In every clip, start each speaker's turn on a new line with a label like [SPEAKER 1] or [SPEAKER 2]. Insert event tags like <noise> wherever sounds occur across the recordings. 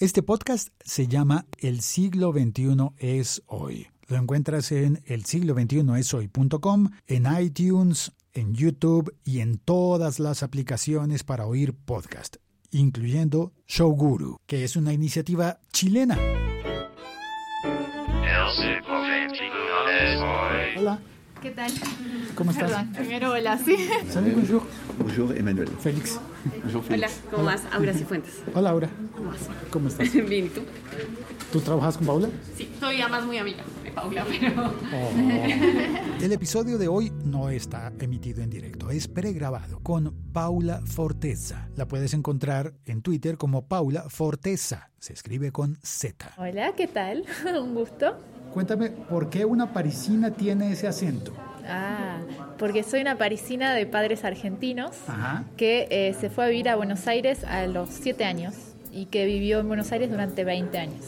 [SPEAKER 1] Este podcast se llama El siglo XXI es hoy. Lo encuentras en el siglo XXI es hoy.com, en iTunes, en YouTube y en todas las aplicaciones para oír podcast, incluyendo Showguru, que es una iniciativa chilena. Hola.
[SPEAKER 2] ¿Qué tal?
[SPEAKER 1] ¿Cómo estás?
[SPEAKER 2] Perdón, primero hola, sí.
[SPEAKER 1] Salut, bonjour.
[SPEAKER 3] Bonjour Emmanuel.
[SPEAKER 1] Félix.
[SPEAKER 3] Bonjour
[SPEAKER 2] Hola,
[SPEAKER 3] Félix.
[SPEAKER 2] ¿cómo vas? Aura Cifuentes.
[SPEAKER 1] Hola, Aura.
[SPEAKER 2] ¿Cómo vas?
[SPEAKER 1] ¿Cómo estás? <laughs>
[SPEAKER 2] Bien, ¿y tú?
[SPEAKER 1] ¿Tú trabajas con Paula?
[SPEAKER 2] Sí, todavía más muy amiga de Paula, pero...
[SPEAKER 1] Oh. <laughs> El episodio de hoy no está emitido en directo, es pregrabado con Paula Forteza. La puedes encontrar en Twitter como Paula Forteza. Se escribe con Z.
[SPEAKER 4] Hola, ¿qué tal? <laughs> Un gusto.
[SPEAKER 1] Cuéntame, ¿por qué una parisina tiene ese acento?
[SPEAKER 4] Ah, porque soy una parisina de padres argentinos
[SPEAKER 1] Ajá.
[SPEAKER 4] que eh, se fue a vivir a Buenos Aires a los 7 años y que vivió en Buenos Aires durante 20 años.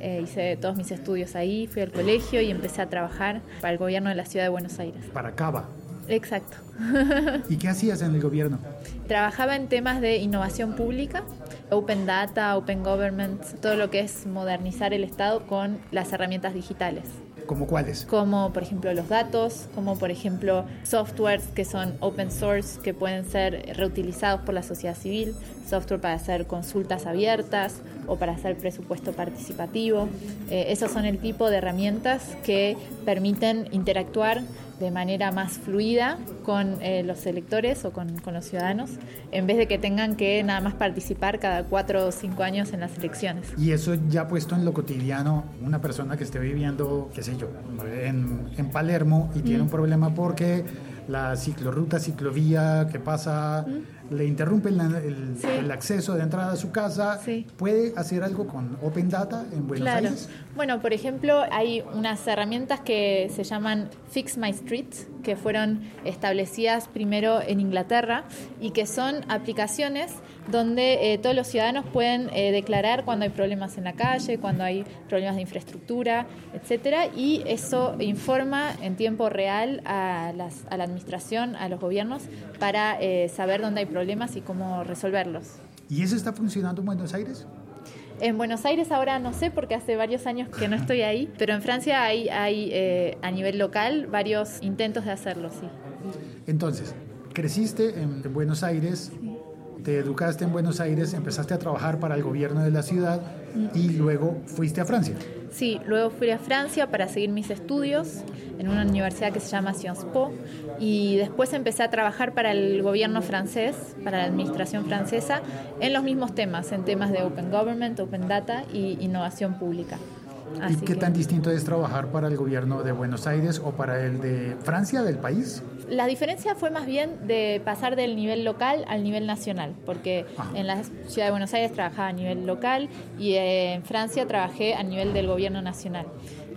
[SPEAKER 4] Eh, hice todos mis estudios ahí, fui al colegio y empecé a trabajar para el gobierno de la ciudad de Buenos Aires.
[SPEAKER 1] Para Cava.
[SPEAKER 4] Exacto. <laughs>
[SPEAKER 1] ¿Y qué hacías en el gobierno?
[SPEAKER 4] Trabajaba en temas de innovación pública, open data, open government, todo lo que es modernizar el Estado con las herramientas digitales.
[SPEAKER 1] ¿Cómo cuáles?
[SPEAKER 4] como por ejemplo los datos, como por ejemplo softwares que son open source, que pueden ser reutilizados por la sociedad civil, software para hacer consultas abiertas o para hacer presupuesto participativo. Eh, esos son el tipo de herramientas que permiten interactuar de manera más fluida con eh, los electores o con, con los ciudadanos, en vez de que tengan que nada más participar cada cuatro o cinco años en las elecciones.
[SPEAKER 1] Y eso ya puesto en lo cotidiano, una persona que esté viviendo, qué sé yo, en, en Palermo y tiene un problema porque la ciclorruta, ciclovía que pasa, le interrumpen la- el,
[SPEAKER 4] Sí.
[SPEAKER 1] el acceso de entrada a su casa,
[SPEAKER 4] Sí.
[SPEAKER 1] ¿puede hacer algo con Open Data en Buenos
[SPEAKER 4] Claro.
[SPEAKER 1] Aires?
[SPEAKER 4] Bueno, por ejemplo, hay unas herramientas que se llaman Fix My Street, que fueron establecidas primero en Inglaterra y que son aplicaciones donde eh, todos los ciudadanos pueden eh, declarar cuando hay problemas en la calle, cuando hay problemas de infraestructura, etcétera, y eso informa en tiempo real a, las- a la administración, a los gobiernos, para eh, saber dónde hay problemas y cómo resolverlos.
[SPEAKER 1] ¿Y eso está funcionando en Buenos Aires?
[SPEAKER 4] En Buenos Aires ahora no sé porque hace varios años que no estoy ahí, pero en Francia hay, hay eh, a nivel local varios intentos de hacerlo, sí.
[SPEAKER 1] Entonces, creciste en, en Buenos Aires, te educaste en Buenos Aires, empezaste a trabajar para el gobierno de la ciudad y luego fuiste a Francia.
[SPEAKER 4] Sí, luego fui a Francia para seguir mis estudios en una universidad que se llama Sciences Po y después empecé a trabajar para el gobierno francés, para la administración francesa, en los mismos temas, en temas de Open Government, Open Data y innovación pública.
[SPEAKER 1] ¿Y qué
[SPEAKER 4] que-
[SPEAKER 1] tan distinto es trabajar para el gobierno de Buenos Aires o para el de Francia, del país?
[SPEAKER 4] La diferencia fue más bien de pasar del nivel local al nivel nacional, porque
[SPEAKER 1] Ajá.
[SPEAKER 4] en la ciudad de Buenos Aires trabajaba a nivel local y en Francia trabajé a nivel del gobierno nacional.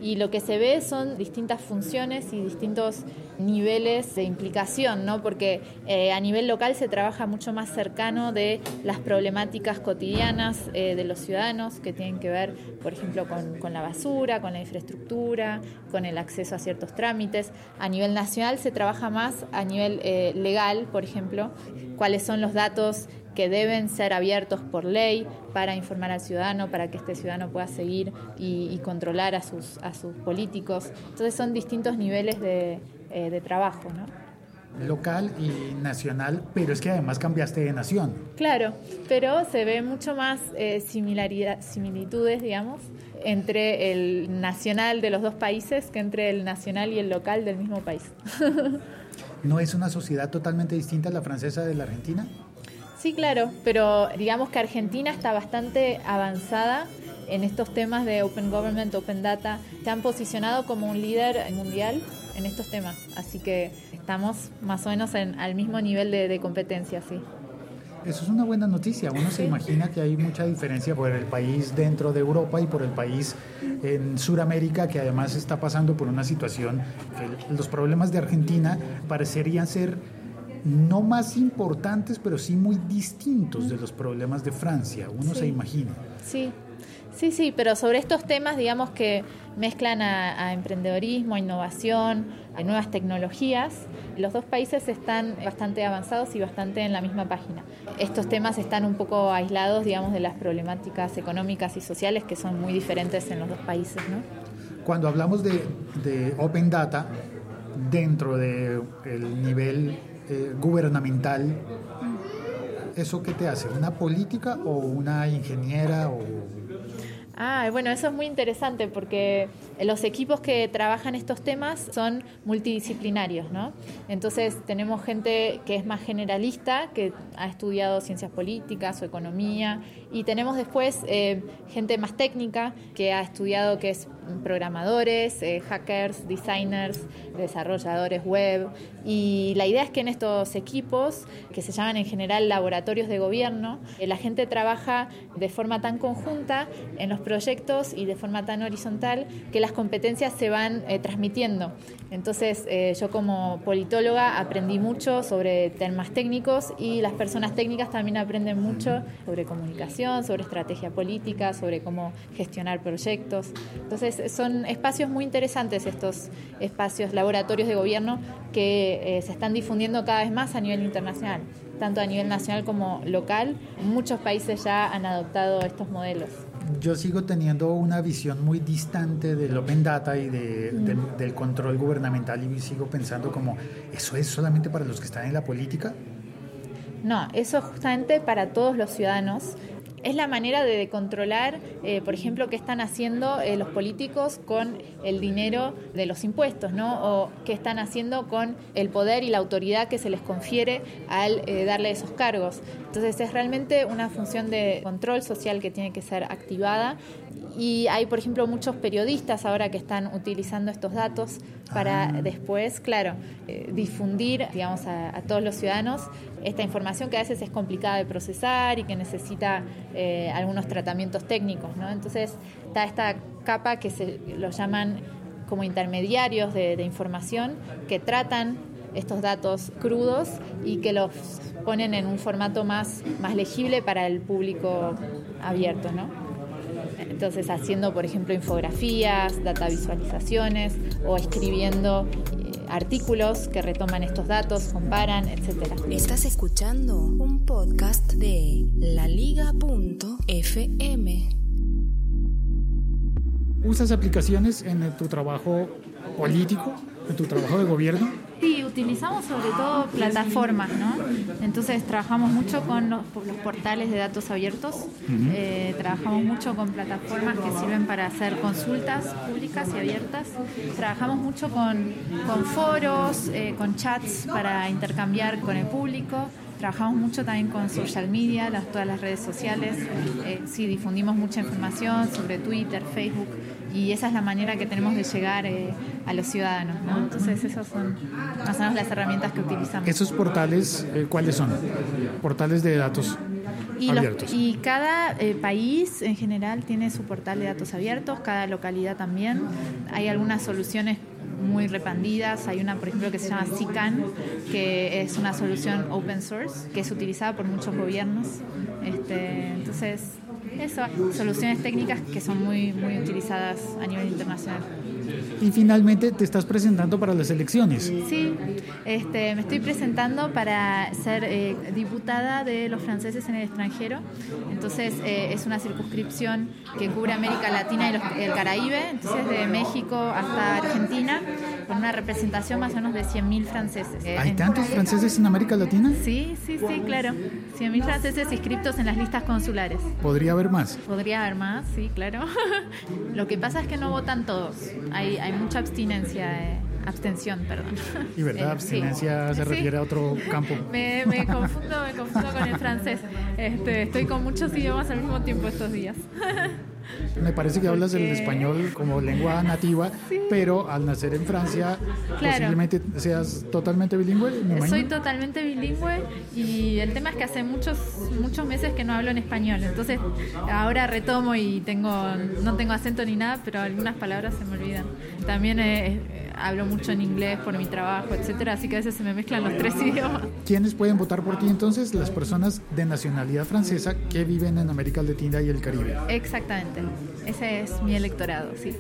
[SPEAKER 4] Y lo que se ve son distintas funciones y distintos niveles de implicación, ¿no? porque eh, a nivel local se trabaja mucho más cercano de las problemáticas cotidianas eh, de los ciudadanos que tienen que ver, por ejemplo, con, la basura, con la infraestructura, con el acceso a ciertos trámites. A nivel nacional se trabaja más a nivel eh, legal, por ejemplo, cuáles son los datos que deben ser abiertos por ley para informar al ciudadano, para que este ciudadano pueda seguir y, y controlar a sus, a sus políticos. Entonces son distintos niveles de, eh, de trabajo, ¿no?
[SPEAKER 1] Local y nacional, pero es que además cambiaste de nación.
[SPEAKER 4] Claro, pero se ve mucho más eh, similaridad, similitudes, digamos, entre el nacional de los dos países que entre el nacional y el local del mismo país. <laughs>
[SPEAKER 1] ¿No es una sociedad totalmente distinta a la francesa de la Argentina?
[SPEAKER 4] Sí, claro, pero digamos que Argentina está bastante avanzada en estos temas de Open Government, Open Data. Se han posicionado como un líder mundial en estos temas, así que estamos más o menos en, al mismo nivel de, de competencia, sí.
[SPEAKER 1] Eso es una buena noticia. Uno se imagina que hay mucha diferencia por el país dentro de Europa y por el país en Sudamérica, que además está pasando por una situación que los problemas de Argentina parecerían ser no más importantes, pero sí muy distintos de los problemas de Francia. Uno
[SPEAKER 4] Sí.
[SPEAKER 1] se imagina.
[SPEAKER 4] Sí, Sí, sí, pero sobre estos temas, digamos que mezclan a, a emprendedorismo, a innovación, a nuevas tecnologías, los dos países están bastante avanzados y bastante en la misma página. Estos temas están un poco aislados, digamos, de las problemáticas económicas y sociales que son muy diferentes en los dos países, ¿no?
[SPEAKER 1] Cuando hablamos de, de Open Data, dentro del nivel eh, gubernamental, ¿eso qué te hace? ¿Una política o una ingeniera o
[SPEAKER 4] Ah, bueno, eso es muy interesante porque los equipos que trabajan estos temas son multidisciplinarios, ¿no? Entonces tenemos gente que es más generalista, que ha estudiado ciencias políticas o economía, y tenemos después eh, gente más técnica que ha estudiado que es programadores, eh, hackers, designers, desarrolladores web. Y la idea es que en estos equipos, que se llaman en general laboratorios de gobierno, eh, la gente trabaja de forma tan conjunta en los proyectos y de forma tan horizontal que las competencias se van eh, transmitiendo. Entonces yo como politóloga aprendí mucho sobre temas técnicos y las personas técnicas también aprenden mucho sobre comunicación, sobre estrategia política, sobre cómo gestionar proyectos. Entonces son espacios muy interesantes estos espacios, laboratorios de gobierno que eh, se están difundiendo cada vez más a nivel internacional, tanto a nivel nacional como local. Muchos países ya han adoptado estos modelos.
[SPEAKER 1] Yo sigo teniendo una visión muy distante del Open Data y del control gubernamental y sigo pensando como, ¿eso es solamente para los que están en la política?
[SPEAKER 4] No, eso es justamente para todos los ciudadanos es la manera de controlar, eh, por ejemplo, qué están haciendo eh, los políticos con el dinero de los impuestos, ¿no? O qué están haciendo con el poder y la autoridad que se les confiere al eh, darle esos cargos. Entonces es realmente una función de control social que tiene que ser activada y hay, por ejemplo, muchos periodistas ahora que están utilizando estos datos para ah. después, claro, eh, difundir, digamos, a, todos los ciudadanos esta información que a veces es complicada de procesar y que necesita eh, algunos tratamientos técnicos. Entonces está esta capa que se lo llaman como intermediarios de, de información que tratan estos datos crudos y que los ponen en un formato más, más legible para el público abierto. Entonces, haciendo, por ejemplo, infografías, data visualizaciones o escribiendo artículos que retoman estos datos, comparan, etc.
[SPEAKER 3] Estás escuchando un podcast de laliga.fm.
[SPEAKER 1] ¿Usas aplicaciones en tu trabajo político, en tu trabajo de gobierno?
[SPEAKER 4] Utilizamos sobre todo plataformas, ¿no? Entonces trabajamos mucho con los, portales de datos abiertos, eh, trabajamos mucho con plataformas que sirven para hacer consultas públicas y abiertas, trabajamos mucho con, con foros, eh, con chats para intercambiar con el público. Trabajamos mucho también con social media, las, todas las redes sociales. Eh, sí, difundimos mucha información sobre Twitter, Facebook y esa es la manera que tenemos de llegar eh, a los ciudadanos. ¿no? Entonces, esas son más o menos las herramientas que utilizamos.
[SPEAKER 1] ¿Esos portales eh, cuáles son? Portales de datos.
[SPEAKER 4] Y,
[SPEAKER 1] abiertos.
[SPEAKER 4] y cada país en general tiene su portal de datos abiertos, cada localidad también. Hay algunas soluciones muy repandidas. Hay una, por ejemplo, que se llama SICAN, que es una solución open source, que es utilizada por muchos gobiernos. Este, entonces, eso, soluciones técnicas que son muy, muy utilizadas a nivel internacional.
[SPEAKER 1] Y finalmente te estás presentando para las elecciones.
[SPEAKER 4] Sí, este, me estoy presentando para ser eh, diputada de los franceses en el extranjero. Entonces eh, es una circunscripción que cubre América Latina y el Caraíbe, entonces de México hasta Argentina, con una representación más o menos de 100.000 franceses.
[SPEAKER 1] ¿Hay tantos franceses en América Latina?
[SPEAKER 4] Sí, sí, sí, claro. 100.000 franceses inscritos en las listas consulares.
[SPEAKER 1] ¿Podría haber más?
[SPEAKER 4] Podría haber más, sí, claro. <laughs> Lo que pasa es que no votan todos hay, hay mucha abstinencia. Eh, abstención, perdón.
[SPEAKER 1] Y verdad, <laughs> eh, abstinencia se refiere a otro campo.
[SPEAKER 4] Me, me, confundo, me confundo con el francés. Este, estoy con muchos idiomas al mismo tiempo estos días. <laughs>
[SPEAKER 1] Me parece que hablas el español como lengua nativa, pero al nacer en Francia, posiblemente seas totalmente bilingüe.
[SPEAKER 4] Soy totalmente bilingüe y el tema es que hace muchos muchos meses que no hablo en español, entonces ahora retomo y tengo no tengo acento ni nada, pero algunas palabras se me olvidan. También eh, hablo mucho en inglés por mi trabajo, etcétera, así que a veces se me mezclan los tres idiomas.
[SPEAKER 1] ¿Quiénes pueden votar por ti entonces? Las personas de nacionalidad francesa que viven en América Latina y el Caribe.
[SPEAKER 4] Exactamente, ese es mi electorado, sí.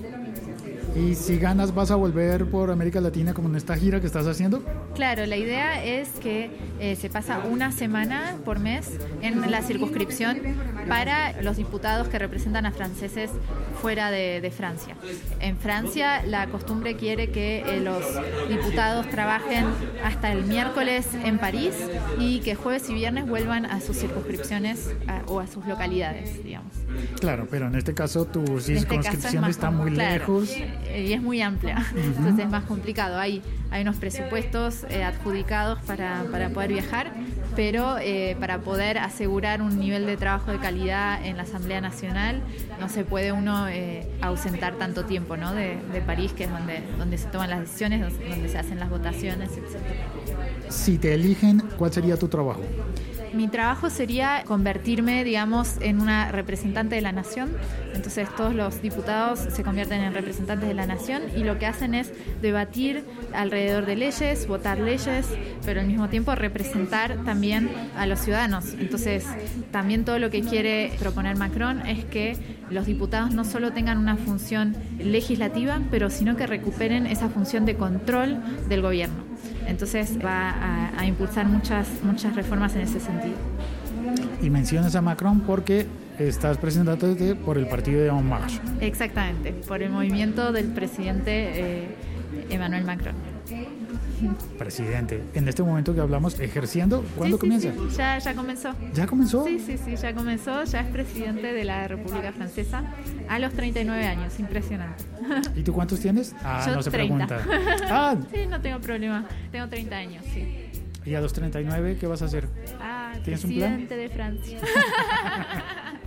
[SPEAKER 1] Y si ganas, ¿vas a volver por América Latina como en esta gira que estás haciendo?
[SPEAKER 4] Claro, la idea es que eh, se pasa una semana por mes en la circunscripción para los diputados que representan a franceses fuera de, de Francia. En Francia la costumbre quiere que eh, los diputados trabajen hasta el miércoles en París y que jueves y viernes vuelvan a sus circunscripciones a- o a sus localidades, digamos.
[SPEAKER 1] Claro, pero en este caso tu
[SPEAKER 4] este caso es
[SPEAKER 1] circunscripción está muy
[SPEAKER 4] claro,
[SPEAKER 1] lejos.
[SPEAKER 4] Eh, y es muy amplia, <laughs> entonces es más complicado. Hay, hay unos presupuestos eh, adjudicados para, para poder viajar, pero eh, para poder asegurar un nivel de trabajo de calidad en la Asamblea Nacional no se puede uno eh, ausentar tanto tiempo ¿no? de, de París, que es donde, donde se toman las decisiones, donde, donde se hacen las votaciones, etc.
[SPEAKER 1] Si te eligen, ¿cuál sería tu trabajo?
[SPEAKER 4] Mi trabajo sería convertirme, digamos, en una representante de la nación. Entonces todos los diputados se convierten en representantes de la nación y lo que hacen es debatir alrededor de leyes, votar leyes, pero al mismo tiempo representar también a los ciudadanos. Entonces también todo lo que quiere proponer Macron es que los diputados no solo tengan una función legislativa, pero sino que recuperen esa función de control del gobierno. Entonces va a, a impulsar muchas, muchas reformas en ese sentido.
[SPEAKER 1] Y mencionas a Macron porque estás presentándote por el partido de En Marche.
[SPEAKER 4] Exactamente, por el movimiento del presidente eh, Emmanuel Macron. <laughs>
[SPEAKER 1] Presidente, en este momento que hablamos, ejerciendo, ¿cuándo
[SPEAKER 4] Sí,
[SPEAKER 1] comienza?
[SPEAKER 4] sí, Ya, ya comenzó.
[SPEAKER 1] ¿Ya comenzó?
[SPEAKER 4] Sí, sí, sí, ya comenzó, ya es presidente de la República Francesa a los 39 años, impresionante.
[SPEAKER 1] ¿Y tú cuántos tienes? <laughs> Ah,
[SPEAKER 4] Yo
[SPEAKER 1] no se
[SPEAKER 4] 30.
[SPEAKER 1] pregunta. <laughs> Ah,
[SPEAKER 4] Sí, no tengo problema, tengo 30 años, sí.
[SPEAKER 1] y a los 39, ¿qué vas a hacer?
[SPEAKER 4] Ah,
[SPEAKER 1] ¿Tienes un plan?
[SPEAKER 4] presidente de Francia.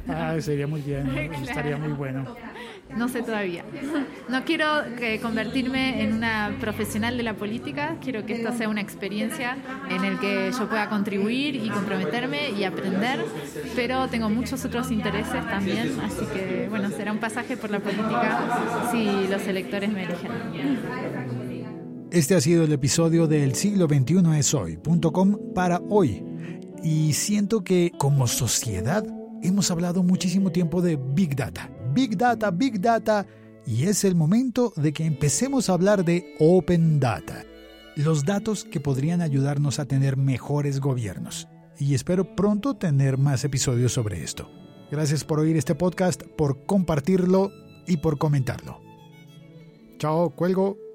[SPEAKER 1] Ah, sería muy bien, ¿no? estaría muy bueno.
[SPEAKER 4] No sé todavía. No quiero que convertirme en una profesional de la política, quiero que esto sea una experiencia en el que yo pueda contribuir y comprometerme y aprender, pero tengo muchos otros intereses también, así que bueno, será un pasaje por la política si los electores me eligen.
[SPEAKER 1] Este ha sido el episodio del siglo XXI es hoy.com para hoy. Y siento que como sociedad hemos hablado muchísimo tiempo de Big Data. Big Data, Big Data. Y es el momento de que empecemos a hablar de Open Data. Los datos que podrían ayudarnos a tener mejores gobiernos. Y espero pronto tener más episodios sobre esto. Gracias por oír este podcast, por compartirlo y por comentarlo. Chao, cuelgo.